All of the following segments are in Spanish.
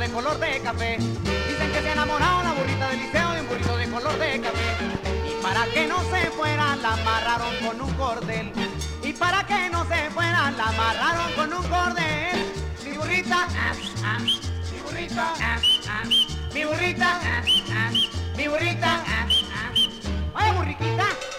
De color de café. Dicen que se enamorado la burrita del liceo de un burrito de color de café. Y para que no se fuera la amarraron con un cordel. Y para que no se fuera la amarraron con un cordel. Mi burrita, mi burrita, mi burrita, mi burrita. Oye, burriquita.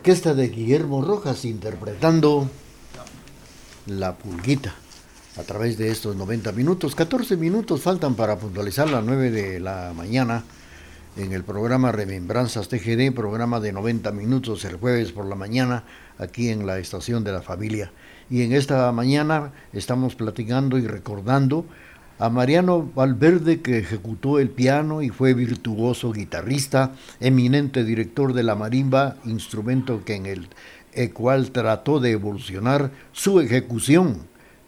Orquesta de Guillermo Rojas interpretando La Pulguita a través de estos 90 minutos. 14 minutos faltan para puntualizar las 9 de la mañana en el programa Remembranzas TGD, programa de 90 minutos el jueves por la mañana aquí en la estación de la familia. Y en esta mañana estamos platicando y recordando a Mariano Valverde que ejecutó el piano y fue virtuoso guitarrista, eminente director de la marimba, instrumento que en el, cual trató de evolucionar su ejecución,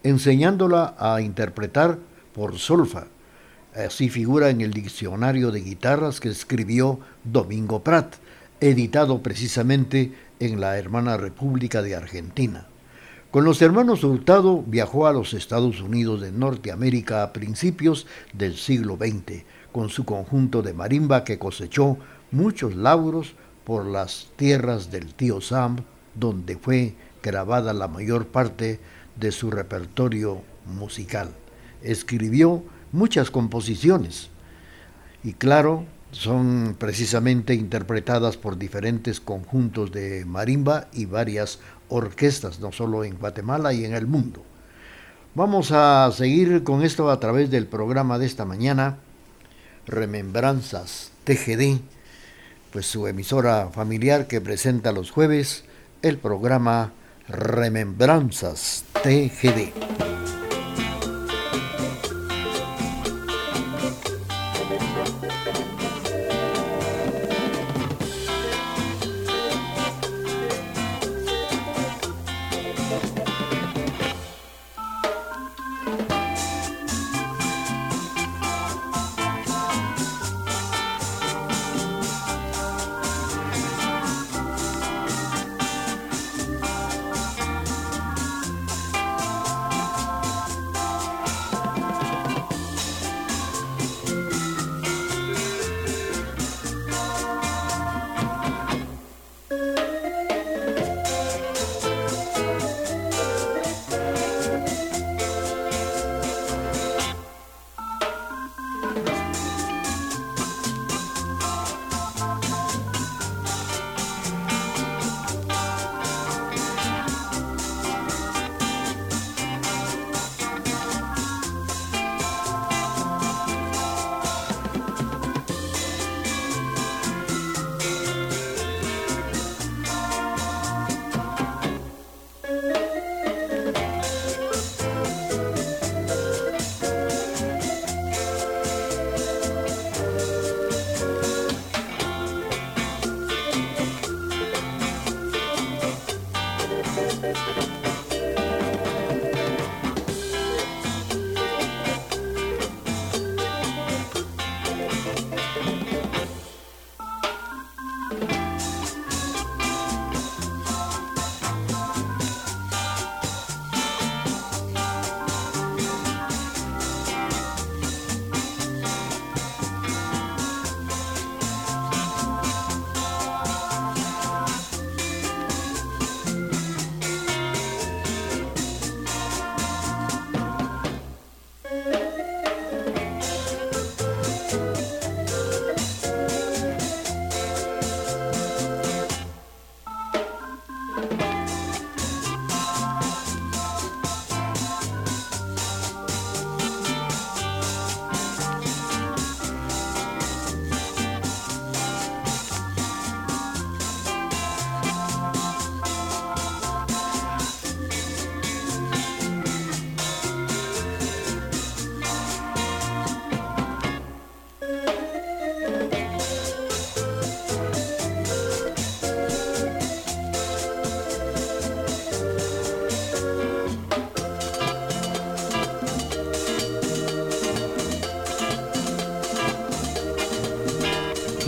enseñándola a interpretar por solfa. Así figura en el diccionario de guitarras que escribió Domingo Prat, editado precisamente en la hermana República de Argentina. Con los hermanos Hurtado viajó a los Estados Unidos de Norteamérica a principios del siglo XX, con su conjunto de marimba que cosechó muchos lauros por las tierras del tío Sam, donde fue grabada la mayor parte de su repertorio musical. Escribió muchas composiciones y claro, son precisamente interpretadas por diferentes conjuntos de marimba y varias orquestas, no solo en Guatemala y en el mundo. Vamos a seguir con esto a través del programa de esta mañana, Remembranzas TGD, pues su emisora familiar que presenta los jueves el programa Remembranzas TGD.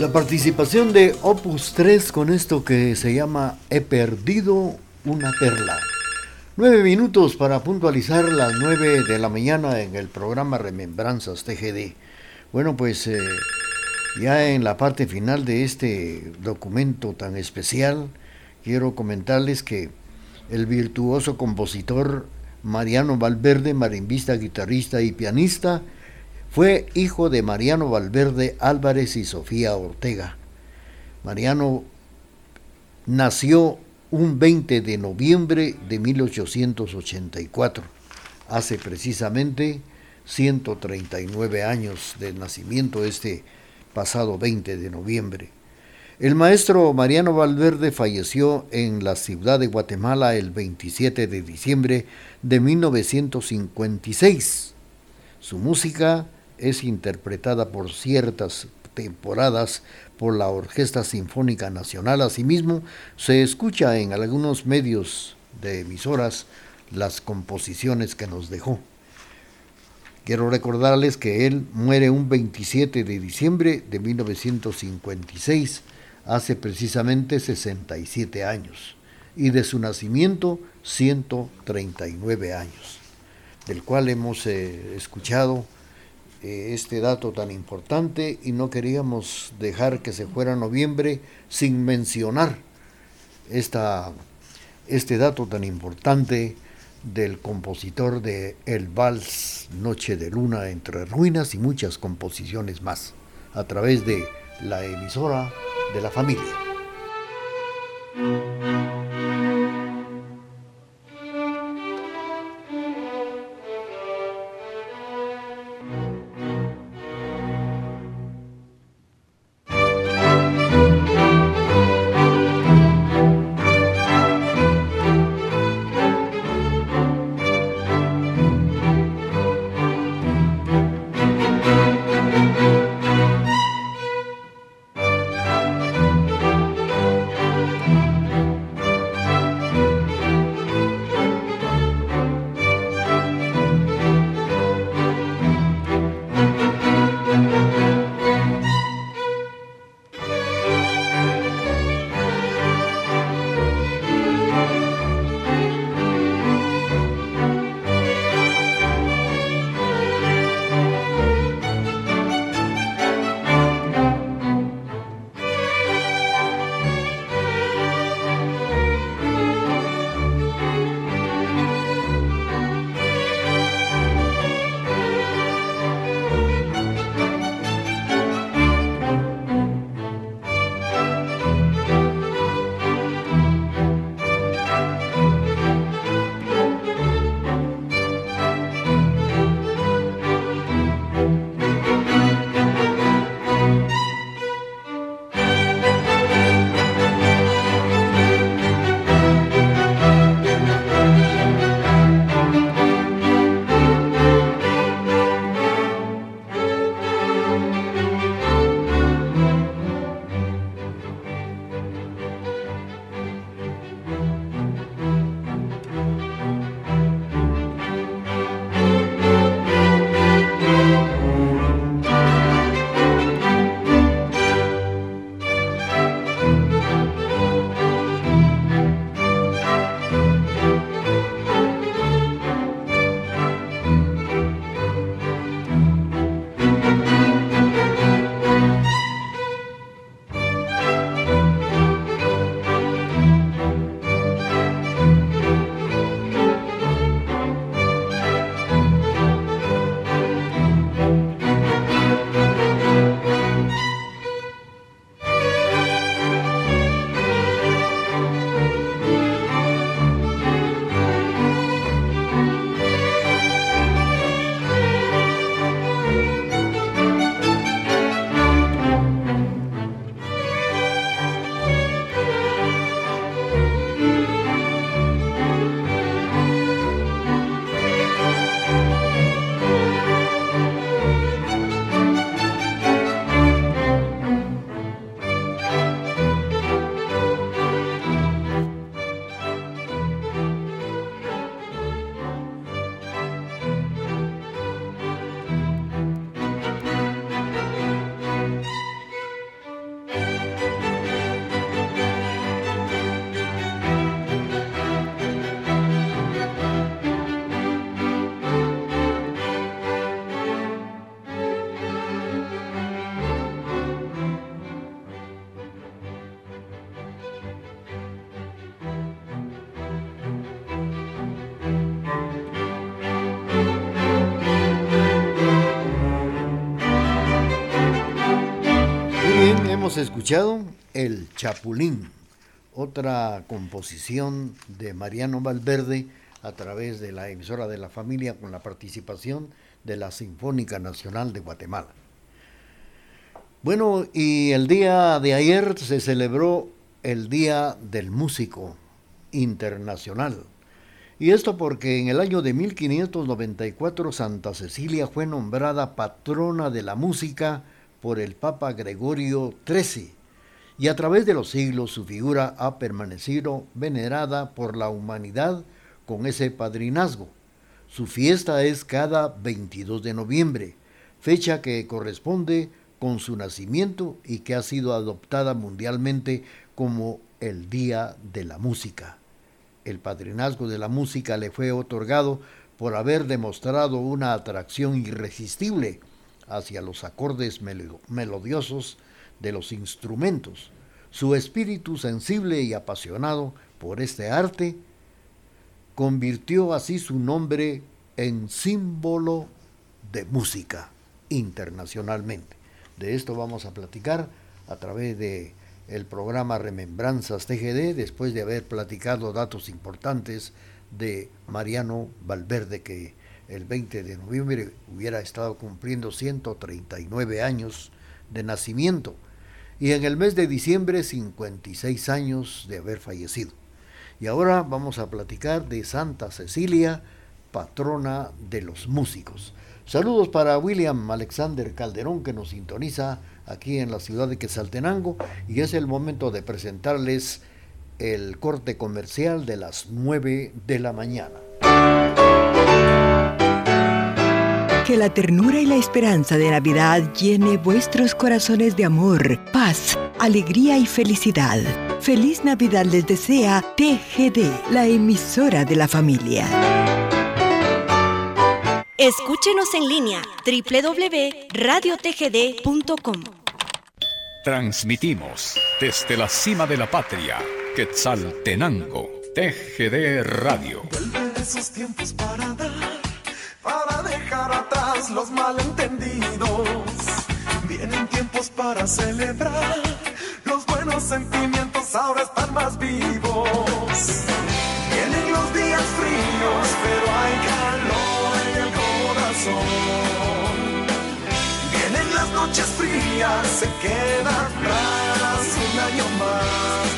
La participación de Opus 3 con esto que se llama He perdido una perla. Nueve minutos para puntualizar las nueve de la mañana en el programa Remembranzas TGD. Bueno, pues eh, ya en la parte final de este documento tan especial, quiero comentarles que el virtuoso compositor Mariano Valverde, marimbista, guitarrista y pianista, fue hijo de Mariano Valverde Álvarez y Sofía Ortega. Mariano nació un 20 de noviembre de 1884, hace precisamente 139 años de nacimiento este pasado 20 de noviembre. El maestro Mariano Valverde falleció en la ciudad de Guatemala el 27 de diciembre de 1956. Su música es interpretada por ciertas temporadas por la Orquesta Sinfónica Nacional. Asimismo, se escucha en algunos medios de emisoras las composiciones que nos dejó. Quiero recordarles que él muere un 27 de diciembre de 1956, hace precisamente 67 años, y de su nacimiento 139 años, del cual hemos eh, escuchado eh, este dato tan importante y no queríamos dejar que se fuera noviembre sin mencionar esta, este dato tan importante del compositor de El Vals Noche de Luna entre Ruinas y muchas composiciones más a través de la emisora de la familia. Escuchado El Chapulín, otra composición de Mariano Valverde a través de la emisora de la familia con la participación de la Sinfónica Nacional de Guatemala. Bueno, y el día de ayer se celebró el Día del Músico Internacional. Y esto porque en el año de 1594 Santa Cecilia fue nombrada patrona de la música por el Papa Gregorio XIII y a través de los siglos su figura ha permanecido venerada por la humanidad con ese padrinazgo. Su fiesta es cada 22 de noviembre, fecha que corresponde con su nacimiento y que ha sido adoptada mundialmente como el Día de la Música. El padrinazgo de la música le fue otorgado por haber demostrado una atracción irresistible hacia los acordes melodiosos de los instrumentos. Su espíritu sensible y apasionado por este arte convirtió así su nombre en símbolo de música internacionalmente. De esto vamos a platicar a través de el programa Remembranzas TGD después de haber platicado datos importantes de Mariano Valverde que el 20 de noviembre hubiera estado cumpliendo 139 años de nacimiento y en el mes de diciembre 56 años de haber fallecido. Y ahora vamos a platicar de Santa Cecilia, patrona de los músicos. Saludos para William Alexander Calderón que nos sintoniza aquí en la ciudad de Quetzaltenango y es el momento de presentarles el corte comercial de las 9 de la mañana. Que la ternura y la esperanza de Navidad llene vuestros corazones de amor, paz, alegría y felicidad. Feliz Navidad les desea TGD, la emisora de la familia. Escúchenos en línea www.radiotgd.com. Transmitimos desde la cima de la patria, Quetzaltenango, TGD Radio. Vuelven esos tiempos para dar, atrás los malentendidos. Vienen tiempos para celebrar, los buenos sentimientos ahora están más vivos. Vienen los días fríos, pero hay calor en el corazón. Vienen las noches frías, se queda atrás un año más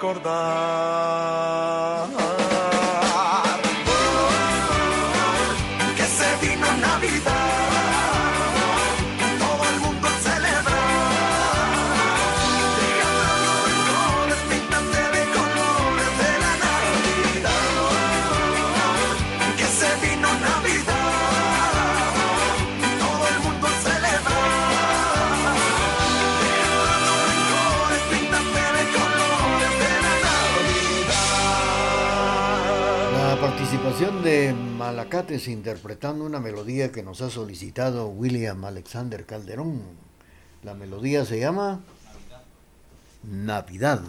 para de Malacates interpretando una melodía que nos ha solicitado William Alexander Calderón. La melodía se llama Navidad.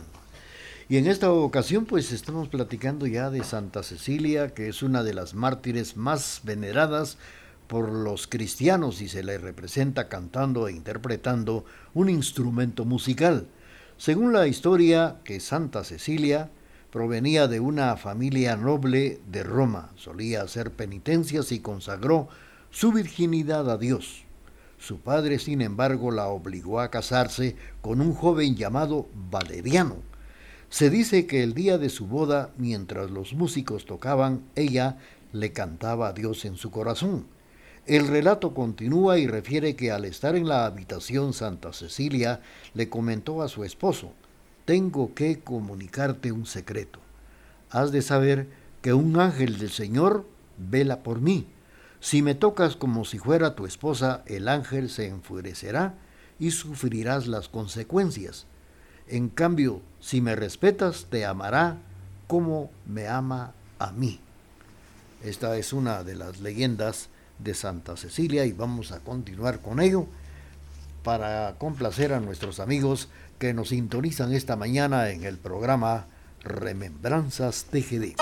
Y en esta ocasión pues estamos platicando ya de Santa Cecilia, que es una de las mártires más veneradas por los cristianos y se le representa cantando e interpretando un instrumento musical. Según la historia que Santa Cecilia provenía de una familia noble de Roma, solía hacer penitencias y consagró su virginidad a Dios. Su padre, sin embargo, la obligó a casarse con un joven llamado Valeriano. Se dice que el día de su boda, mientras los músicos tocaban, ella le cantaba a Dios en su corazón. El relato continúa y refiere que al estar en la habitación Santa Cecilia le comentó a su esposo, tengo que comunicarte un secreto. Has de saber que un ángel del Señor vela por mí. Si me tocas como si fuera tu esposa, el ángel se enfurecerá y sufrirás las consecuencias. En cambio, si me respetas, te amará como me ama a mí. Esta es una de las leyendas de Santa Cecilia y vamos a continuar con ello para complacer a nuestros amigos que nos sintonizan esta mañana en el programa Remembranzas TGD.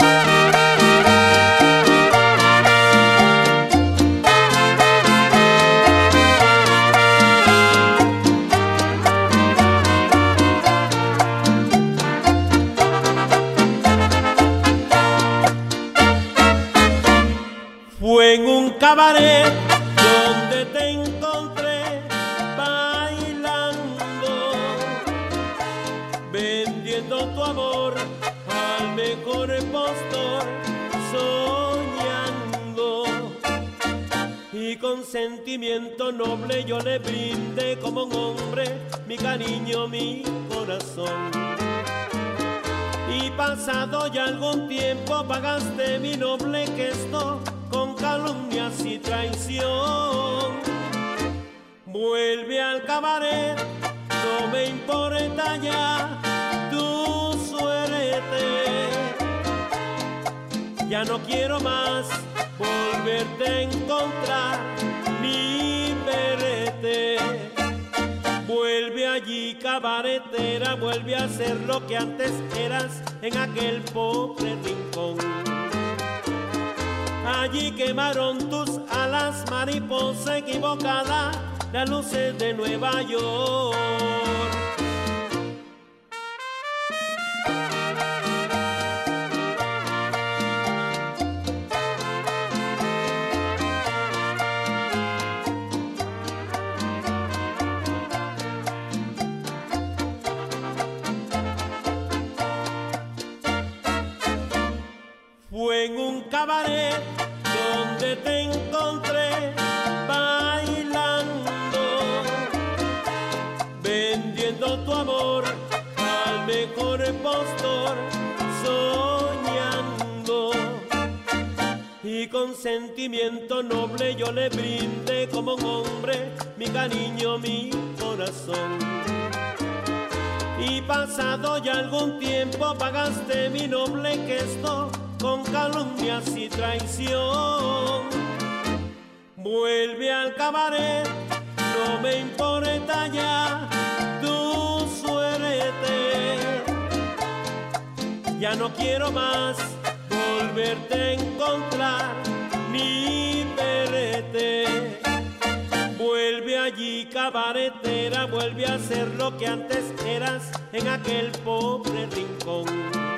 Sentimiento noble yo le brindé como un hombre mi cariño, mi corazón. Y pasado ya algún tiempo pagaste mi noble gesto con calumnias y traición. Vuelve al cabaret, no me importa ya tu suerte. Ya no quiero más volverte a encontrar Vuelve allí, cabaretera, vuelve a ser lo que antes eras en aquel pobre rincón. Allí quemaron tus alas, mariposa equivocada, las luces de Nueva York. Donde te encontré bailando, vendiendo tu amor al mejor postor, soñando. Y con sentimiento noble yo le brindé como un hombre mi cariño, mi corazón. Y pasado ya algún tiempo pagaste mi noble gesto con calumnias y traición. Vuelve al cabaret, no me importa ya tu suerte. Ya no quiero más volverte a encontrar ni verte. Vuelve allí, cabaretera, vuelve a ser lo que antes eras en aquel pobre rincón.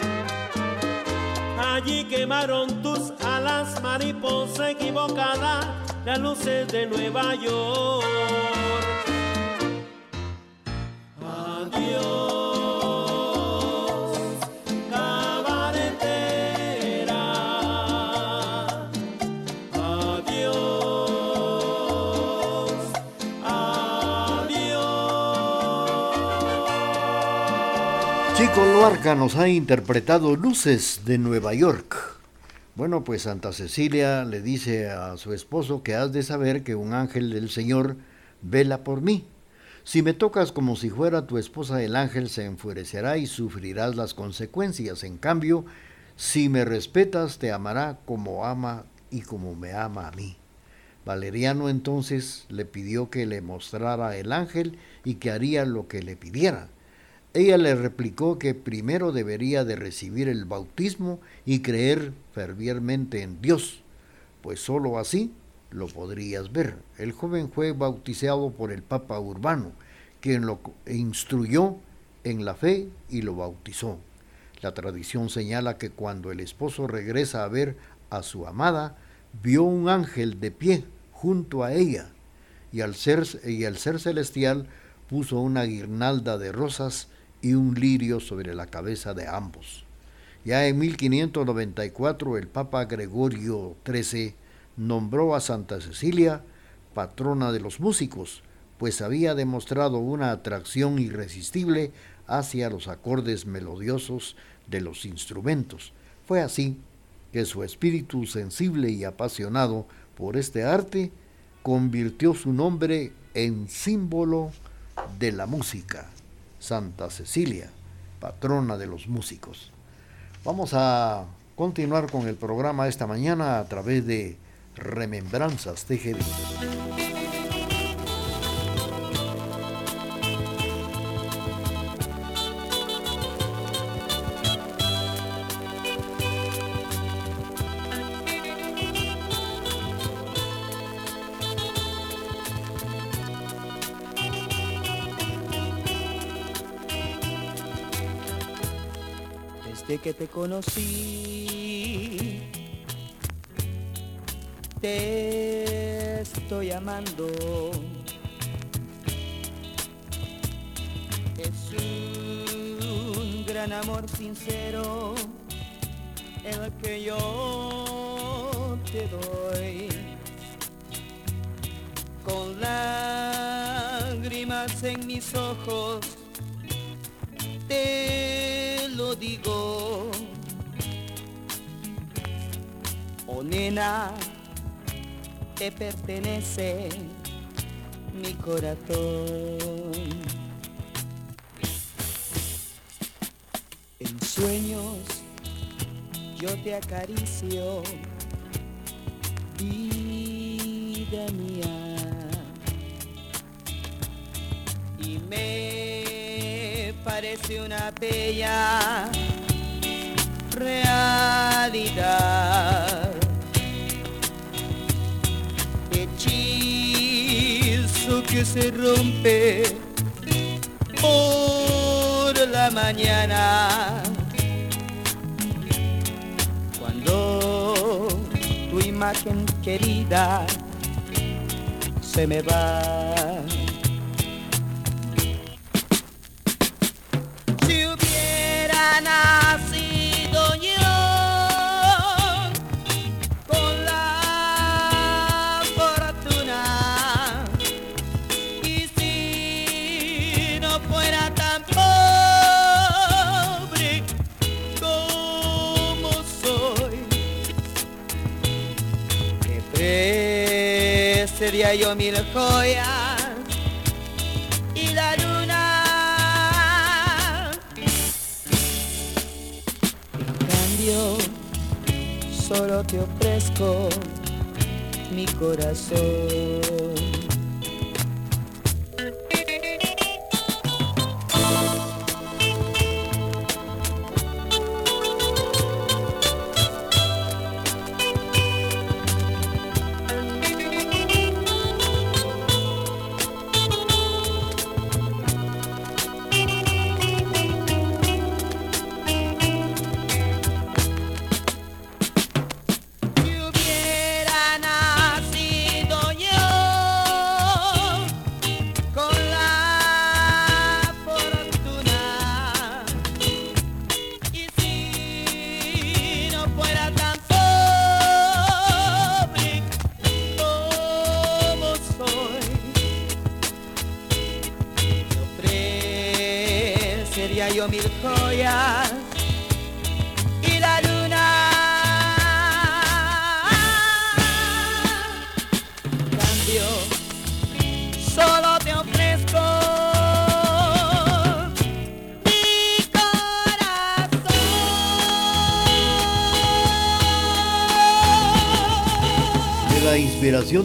Allí quemaron tus alas, mariposa equivocada, las luces de Nueva York. Adiós. Chico Luarca nos ha interpretado Luces de Nueva York. Bueno, pues Santa Cecilia le dice a su esposo que has de saber que un ángel del Señor vela por mí. Si me tocas como si fuera tu esposa, el ángel se enfurecerá y sufrirás las consecuencias. En cambio, Si me respetas, te amará como ama y como me ama a mí. Valeriano entonces le pidió que le mostrara el ángel y que haría lo que le pidiera. Ella le replicó que primero debería de recibir el bautismo y creer fervientemente en Dios, pues sólo así lo podrías ver. El joven fue bautizado por el Papa Urbano, quien lo instruyó en la fe y lo bautizó. La tradición señala que cuando el esposo regresa a ver a su amada, vio un ángel de pie junto a ella, y al ser, y ser celestial puso una guirnalda de rosas y un lirio sobre la cabeza de ambos. Ya en 1594 el Papa Gregorio XIII nombró a Santa Cecilia patrona de los músicos, pues había demostrado una atracción irresistible hacia los acordes melodiosos de los instrumentos. Fue así que su espíritu sensible y apasionado por este arte convirtió su nombre en símbolo de la música, Santa Cecilia, patrona de los músicos. Vamos a continuar con el programa esta mañana a través de Remembranzas TGD. Desde que te conocí, te estoy amando. Es un gran amor sincero el que yo te doy. Con lágrimas en mis ojos te digo. Oh nena, te pertenece mi corazón. En sueños yo te acaricio, vida mía. Y me parece una bella realidad. Hechizo que se rompe por la mañana. Cuando tu imagen querida se me va. Ofrecería yo mil joyas solo te ofrezco mi corazón.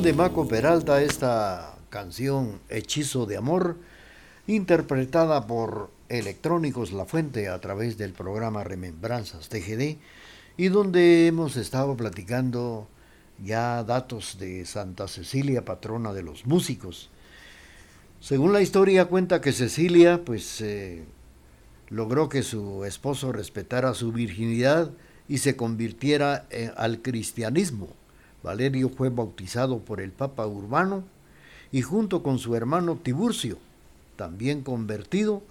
De Maco Peralta, esta canción Hechizo de Amor, interpretada por Electrónicos La Fuente a través del programa Remembranzas TGD, y donde hemos estado platicando ya datos de Santa Cecilia, patrona de los músicos. Según la historia cuenta que Cecilia, pues, eh, logró que su esposo respetara su virginidad y se convirtiera eh, al cristianismo. Valerio fue bautizado por el Papa Urbano y junto con su hermano Tiburcio, también convertido,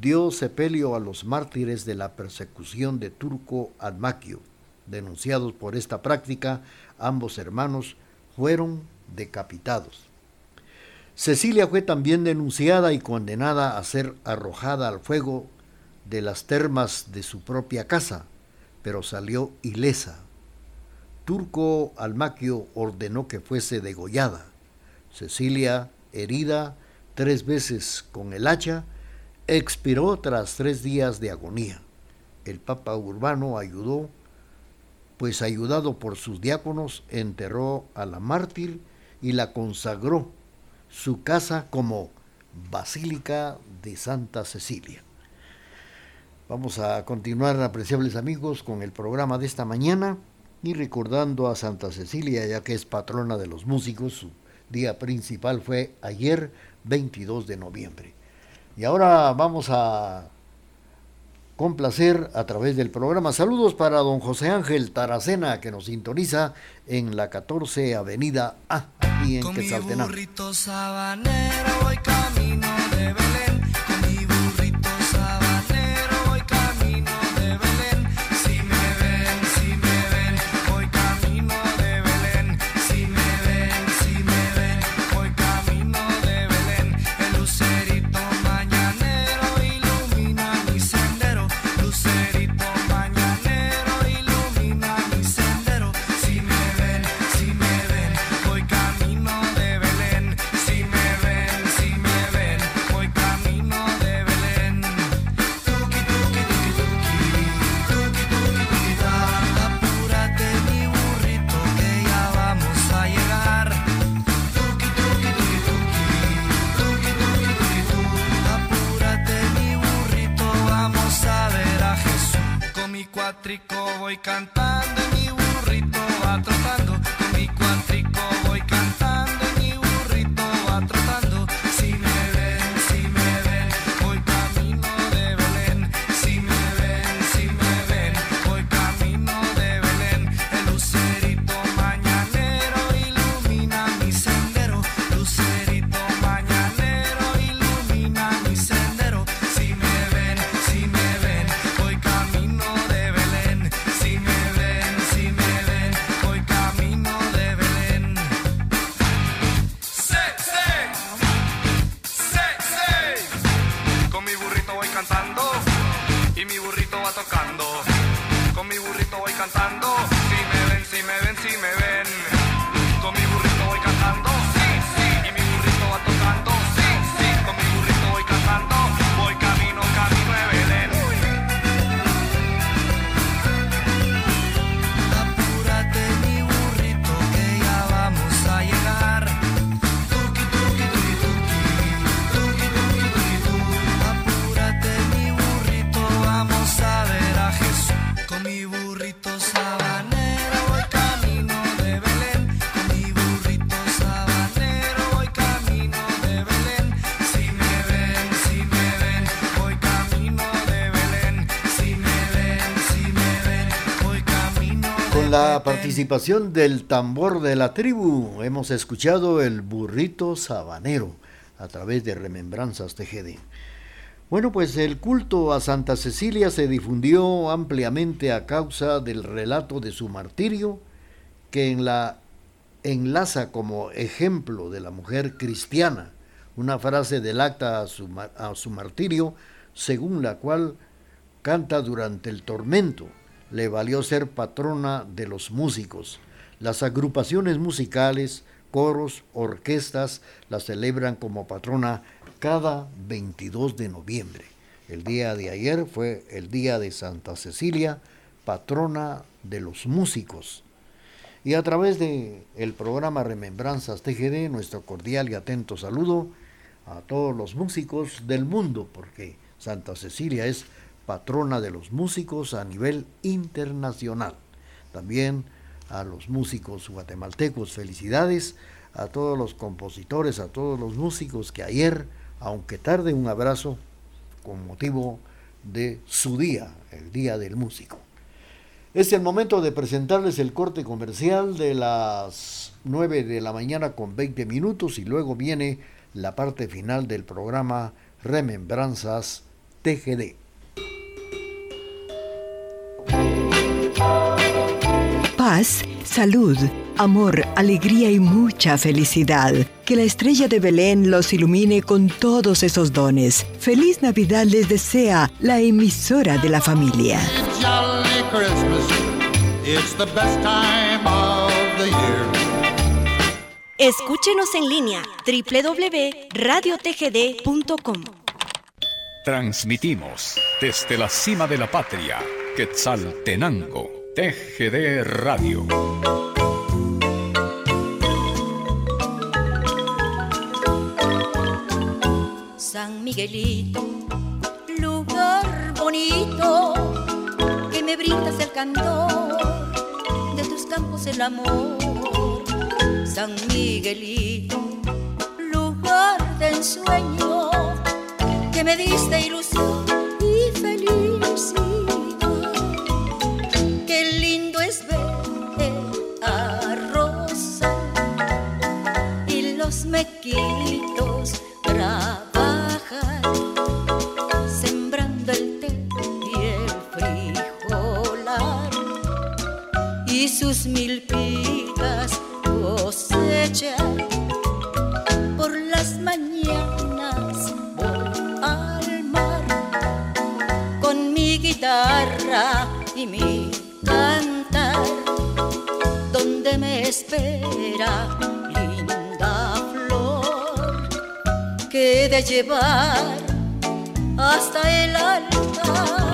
dio sepelio a los mártires de la persecución de Turco Almaquio. Denunciados por esta práctica, ambos hermanos fueron decapitados. Cecilia fue también denunciada y condenada a ser arrojada al fuego de las termas de su propia casa, pero salió ilesa. Turco Almaquio ordenó que fuese degollada. Cecilia, herida tres veces con el hacha, expiró tras tres días de agonía. El Papa Urbano ayudó, pues ayudado por sus diáconos, enterró a la mártir y la consagró su casa como Basílica de Santa Cecilia. Vamos a continuar, apreciables amigos, con el programa de esta mañana y recordando a Santa Cecilia, ya que es patrona de los músicos, su día principal fue ayer, 22 de noviembre. Y ahora vamos a complacer a través del programa. Saludos para don José Ángel Taracena, que nos sintoniza en la 14 Avenida A, aquí en Quetzaltenango. voy participación del tambor de la tribu, hemos escuchado el burrito sabanero a través de Remembranzas TGD. Bueno, pues el culto a Santa Cecilia se difundió ampliamente a causa del relato de su martirio, que en la enlaza como ejemplo de la mujer cristiana, una frase del acta a su martirio, según la cual canta durante el tormento, le valió ser patrona de los músicos. Las agrupaciones musicales, coros, orquestas la celebran como patrona cada 22 de noviembre. El día de ayer fue el día de Santa Cecilia, patrona de los músicos. Y a través de el programa Remembranzas TGD, nuestro cordial y atento saludo a todos los músicos del mundo, porque Santa Cecilia es patrona de los músicos a nivel internacional. También a los músicos guatemaltecos, felicidades a todos los compositores, a todos los músicos que ayer, aunque tarde, un abrazo con motivo de su día, el Día del Músico. Es el momento de presentarles el corte comercial de las 9 de la mañana con 20 minutos y luego viene la parte final del programa Remembranzas TGD. Paz, salud, amor, alegría y mucha felicidad. Que la estrella de Belén los ilumine con todos esos dones. Feliz Navidad les desea la emisora de la familia. Escúchenos en línea www.radiotgd.com. Transmitimos desde la cima de la patria, Quetzaltenango, TGD Radio. San Miguelito, lugar bonito, que me brindas el candor de tus campos el amor. San Miguelito, lugar de ensueño, que me diste ilusión mequitos trabajan sembrando el té y el frijolar. Y sus milpitas cosechar por las mañanas voy al mar. Con mi guitarra y mi cantar donde me espera que de llevar hasta el altar.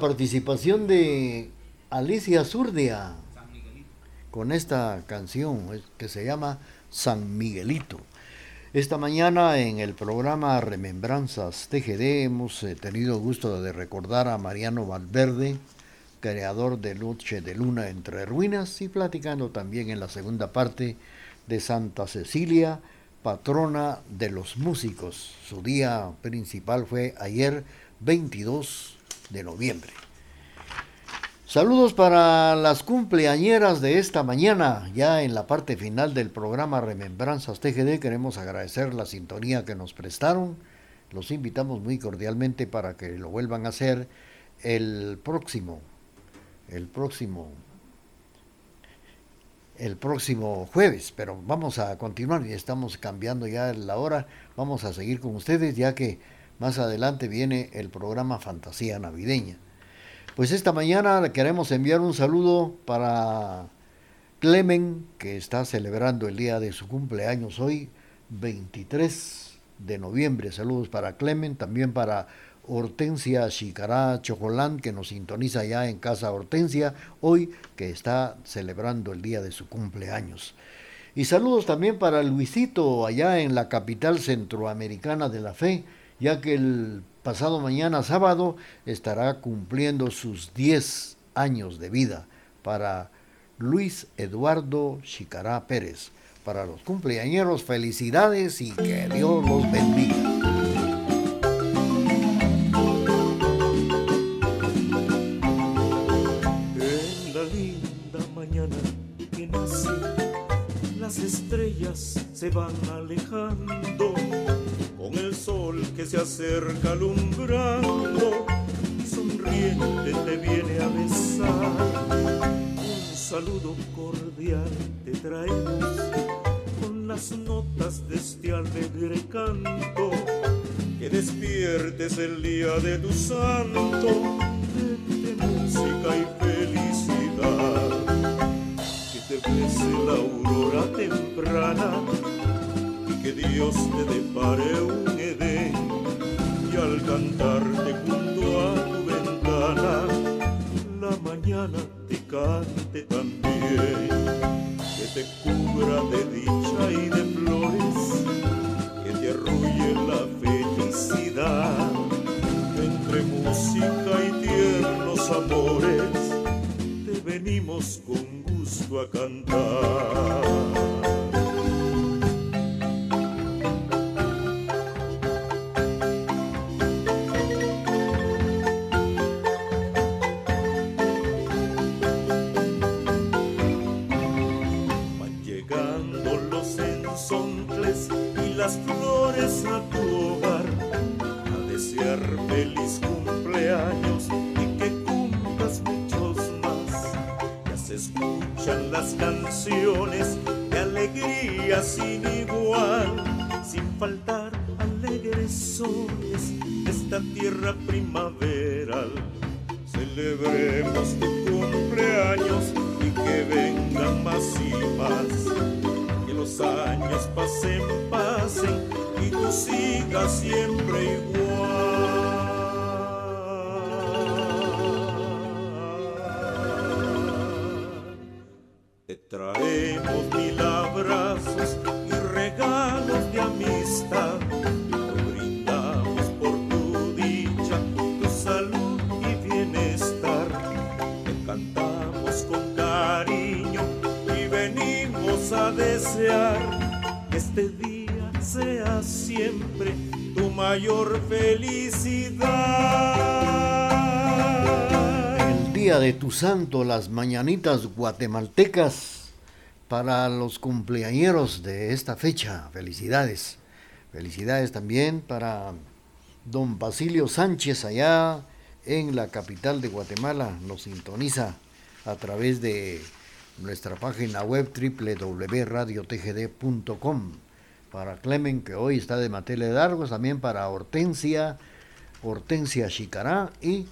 Participación de Alicia Zurdia con esta canción que se llama San Miguelito. Esta mañana en el programa Remembranzas TGD hemos eh, tenido gusto de recordar a Mariano Valverde, creador de Noche de Luna entre Ruinas, y platicando también en la segunda parte de Santa Cecilia, patrona de los músicos. Su día principal fue ayer 22 de noviembre. Saludos para las cumpleañeras de esta mañana. Ya en la parte final del programa Remembranzas TGD queremos agradecer la sintonía que nos prestaron. Los invitamos muy cordialmente para que lo vuelvan a hacer el próximo, el próximo, el próximo jueves. Pero vamos a continuar y estamos cambiando ya la hora. Vamos a seguir con ustedes ya que más adelante viene el programa Fantasía Navideña. Pues esta mañana queremos enviar un saludo para Clemen, que está celebrando el día de su cumpleaños hoy, 23 de noviembre. Saludos para Clemen, también para Hortensia Chicará Chocolán, que nos sintoniza ya en Casa Hortensia, hoy que está celebrando el día de su cumpleaños. Y saludos también para Luisito, allá en la capital centroamericana de la fe, ya que el pasado mañana sábado estará cumpliendo sus 10 años de vida para Luis Eduardo Chicará Pérez. Para los cumpleañeros, felicidades y que Dios los bendiga. Se van alejando con el sol que se acerca alumbrando sonriente te viene a besar. Un saludo cordial te traemos con las notas de este alegre canto. Que despiertes el día de tu santo, de música y crece la aurora temprana y que Dios te depare un Edén y al cantarte junto a tu ventana la mañana te cante también que te cubra de dicha y de flores que te arrulle la felicidad entre música y tiernos amores. Te venimos con a cantar. Las canciones de alegría sin igual, sin faltar alegres sones de esta tierra primaveral. Siempre tu mayor felicidad. El día de tu santo, las mañanitas guatemaltecas para los cumpleañeros de esta fecha. Felicidades. Felicidades también para don Basilio Sánchez allá en la capital de Guatemala. Nos sintoniza a través de nuestra página web www.radiotgd.com. Para Clemen, que hoy está de Matele Dargos, también para Hortensia, Hortensia Chicará y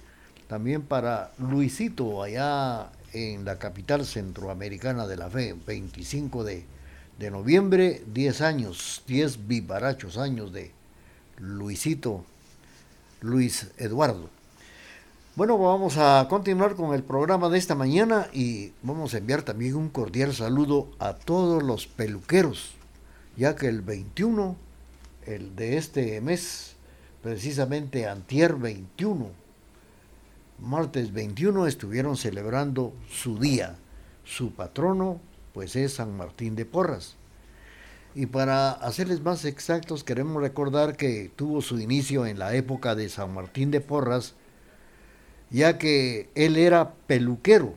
también para Luisito allá en la capital centroamericana de la fe, 25 de, de noviembre, 10 años, 10 vivarachos años de Luisito, Luis Eduardo. Bueno, vamos a continuar con el programa de esta mañana y vamos a enviar también un cordial saludo a todos los peluqueros, ya que el 21, el de este mes, precisamente antier 21, martes 21 estuvieron celebrando su día. Su patrono pues es San Martín de Porras. Y para hacerles más exactos, queremos recordar que tuvo su inicio en la época de San Martín de Porras, ya que él era peluquero,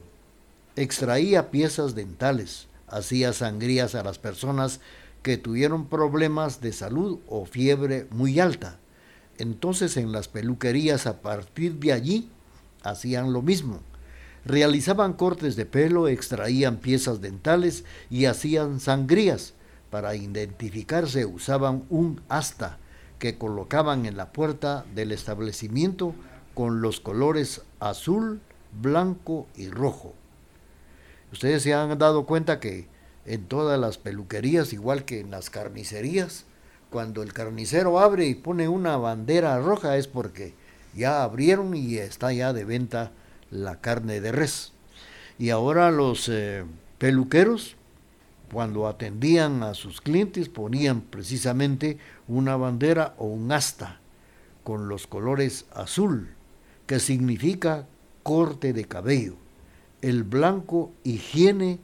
extraía piezas dentales, hacía sangrías a las personas que tuvieron problemas de salud o fiebre muy alta. Entonces en las peluquerías a partir de allí hacían lo mismo. Realizaban cortes de pelo, extraían piezas dentales y hacían sangrías. Para identificarse usaban un asta que colocaban en la puerta del establecimiento con los colores azul, blanco y rojo. Ustedes se han dado cuenta que en todas las peluquerías, igual que en las carnicerías. Cuando el carnicero abre y pone una bandera roja es porque ya abrieron y está ya de venta la carne de res. Y ahora los eh, peluqueros, cuando atendían a sus clientes, ponían precisamente una bandera o un asta con los colores azul, que significa corte de cabello, el blanco higiene,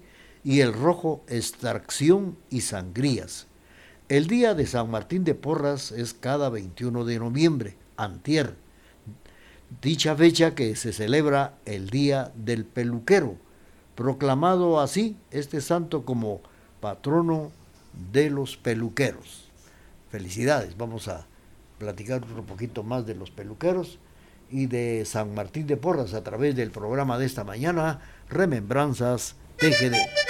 y el rojo extracción y sangrías. El día de San Martín de Porras es cada 21 de noviembre, antier, dicha fecha que se celebra el Día del Peluquero, proclamado así este santo como patrono de los peluqueros. Felicidades, vamos a platicar un poquito más de los peluqueros y de San Martín de Porras a través del programa de esta mañana, Remembranzas TGD.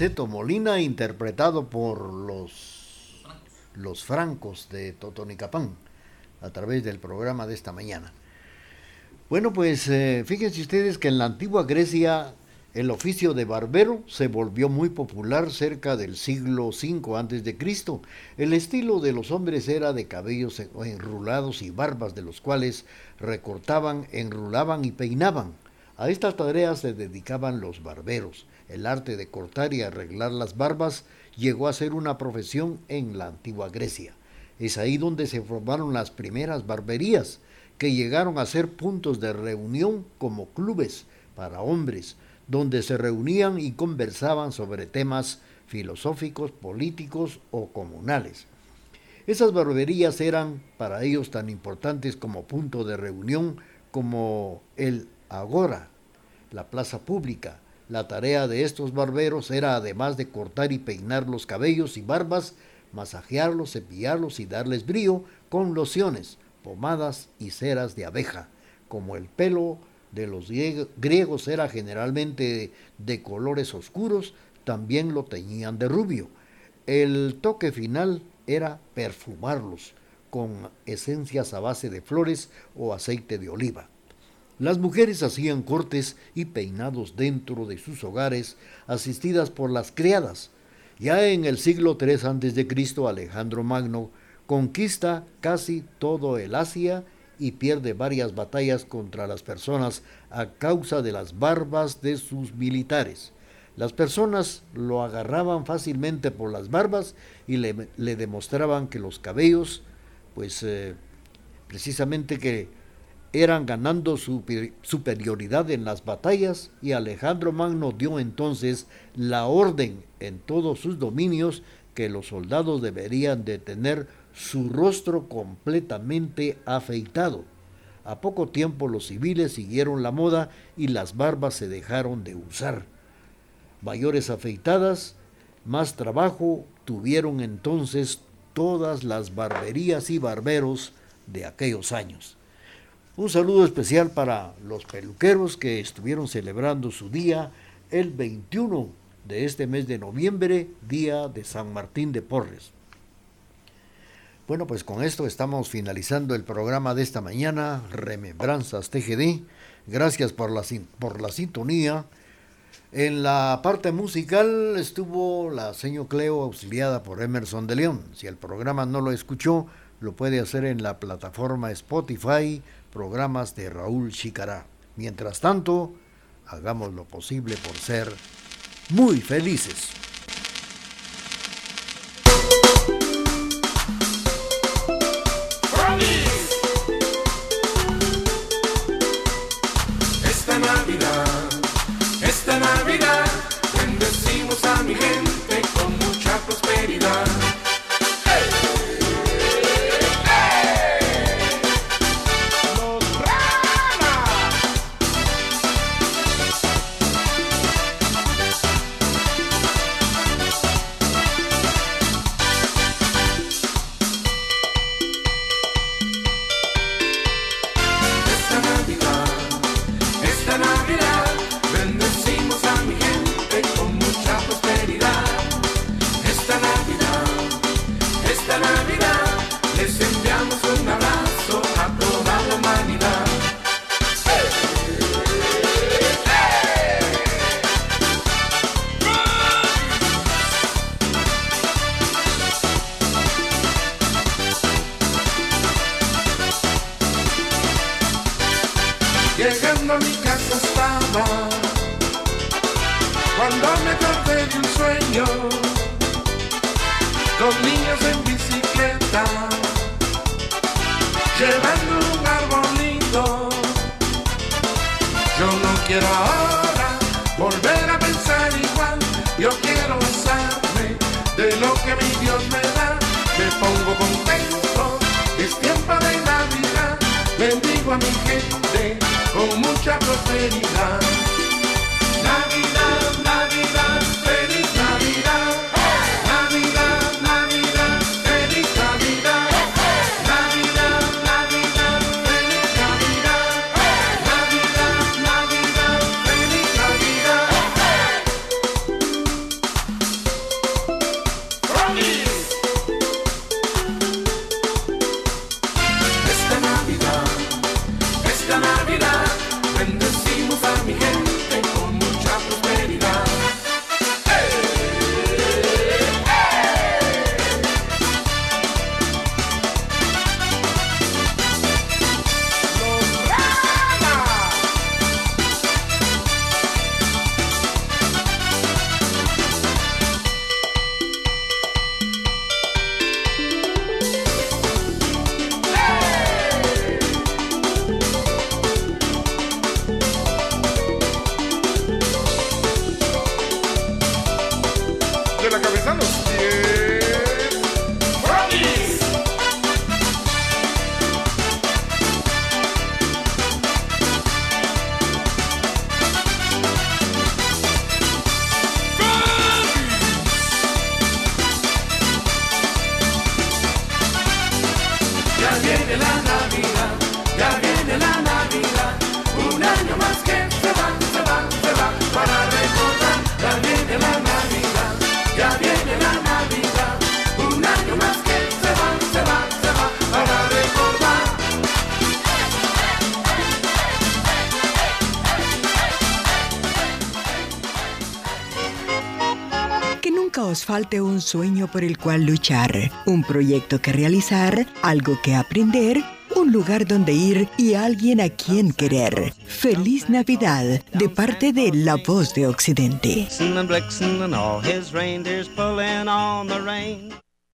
De Aniceto Molina interpretado por los, los francos de Totonicapán a través del programa de esta mañana. Bueno, pues eh, fíjense ustedes que en la antigua Grecia el oficio de barbero se volvió muy popular cerca del siglo V Cristo. El estilo de los hombres era de cabellos en- enrulados y barbas de los cuales recortaban, enrulaban y peinaban. A esta tarea se dedicaban los barberos. El arte de cortar y arreglar las barbas llegó a ser una profesión en la antigua Grecia. Es ahí donde se formaron las primeras barberías, que llegaron a ser puntos de reunión como clubes para hombres, donde se reunían y conversaban sobre temas filosóficos, políticos o comunales. Esas barberías eran para ellos tan importantes como punto de reunión como el agora, la plaza pública. La tarea de estos barberos era, además de cortar y peinar los cabellos y barbas, masajearlos, cepillarlos y darles brillo con lociones, pomadas y ceras de abeja. Como el pelo de los grieg- griegos era generalmente de colores oscuros, también lo teñían de rubio. El toque final era perfumarlos con esencias a base de flores o aceite de oliva. Las mujeres hacían cortes y peinados dentro de sus hogares, asistidas por las criadas. Ya en el siglo III a.C., Alejandro Magno conquista casi todo el Asia y pierde varias batallas contra las personas a causa de las barbas de sus militares. Las personas lo agarraban fácilmente por las barbas y le, demostraban que los cabellos, pues eh, precisamente que eran ganando super- superioridad en las batallas y Alejandro Magno dio entonces la orden en todos sus dominios que los soldados deberían de tener su rostro completamente afeitado. A poco tiempo los civiles siguieron la moda y las barbas se dejaron de usar. Mayores afeitadas, más trabajo tuvieron entonces todas las barberías y barberos de aquellos años. Un saludo especial para los peluqueros que estuvieron celebrando su día el 21 de este mes de noviembre, día de San Martín de Porres. Bueno, pues con esto estamos finalizando el programa de esta mañana, Remembranzas TGD. Gracias por la, por la sintonía. En la parte musical estuvo la señor Cleo auxiliada por Emerson de León. Si el programa no lo escuchó, lo puede hacer en la plataforma Spotify, programas de Raúl Chicará. Mientras tanto, hagamos lo posible por ser muy felices. un sueño por el cual luchar, un proyecto que realizar, algo que aprender, un lugar donde ir y alguien a quien querer. Feliz Navidad de parte de La Voz de Occidente.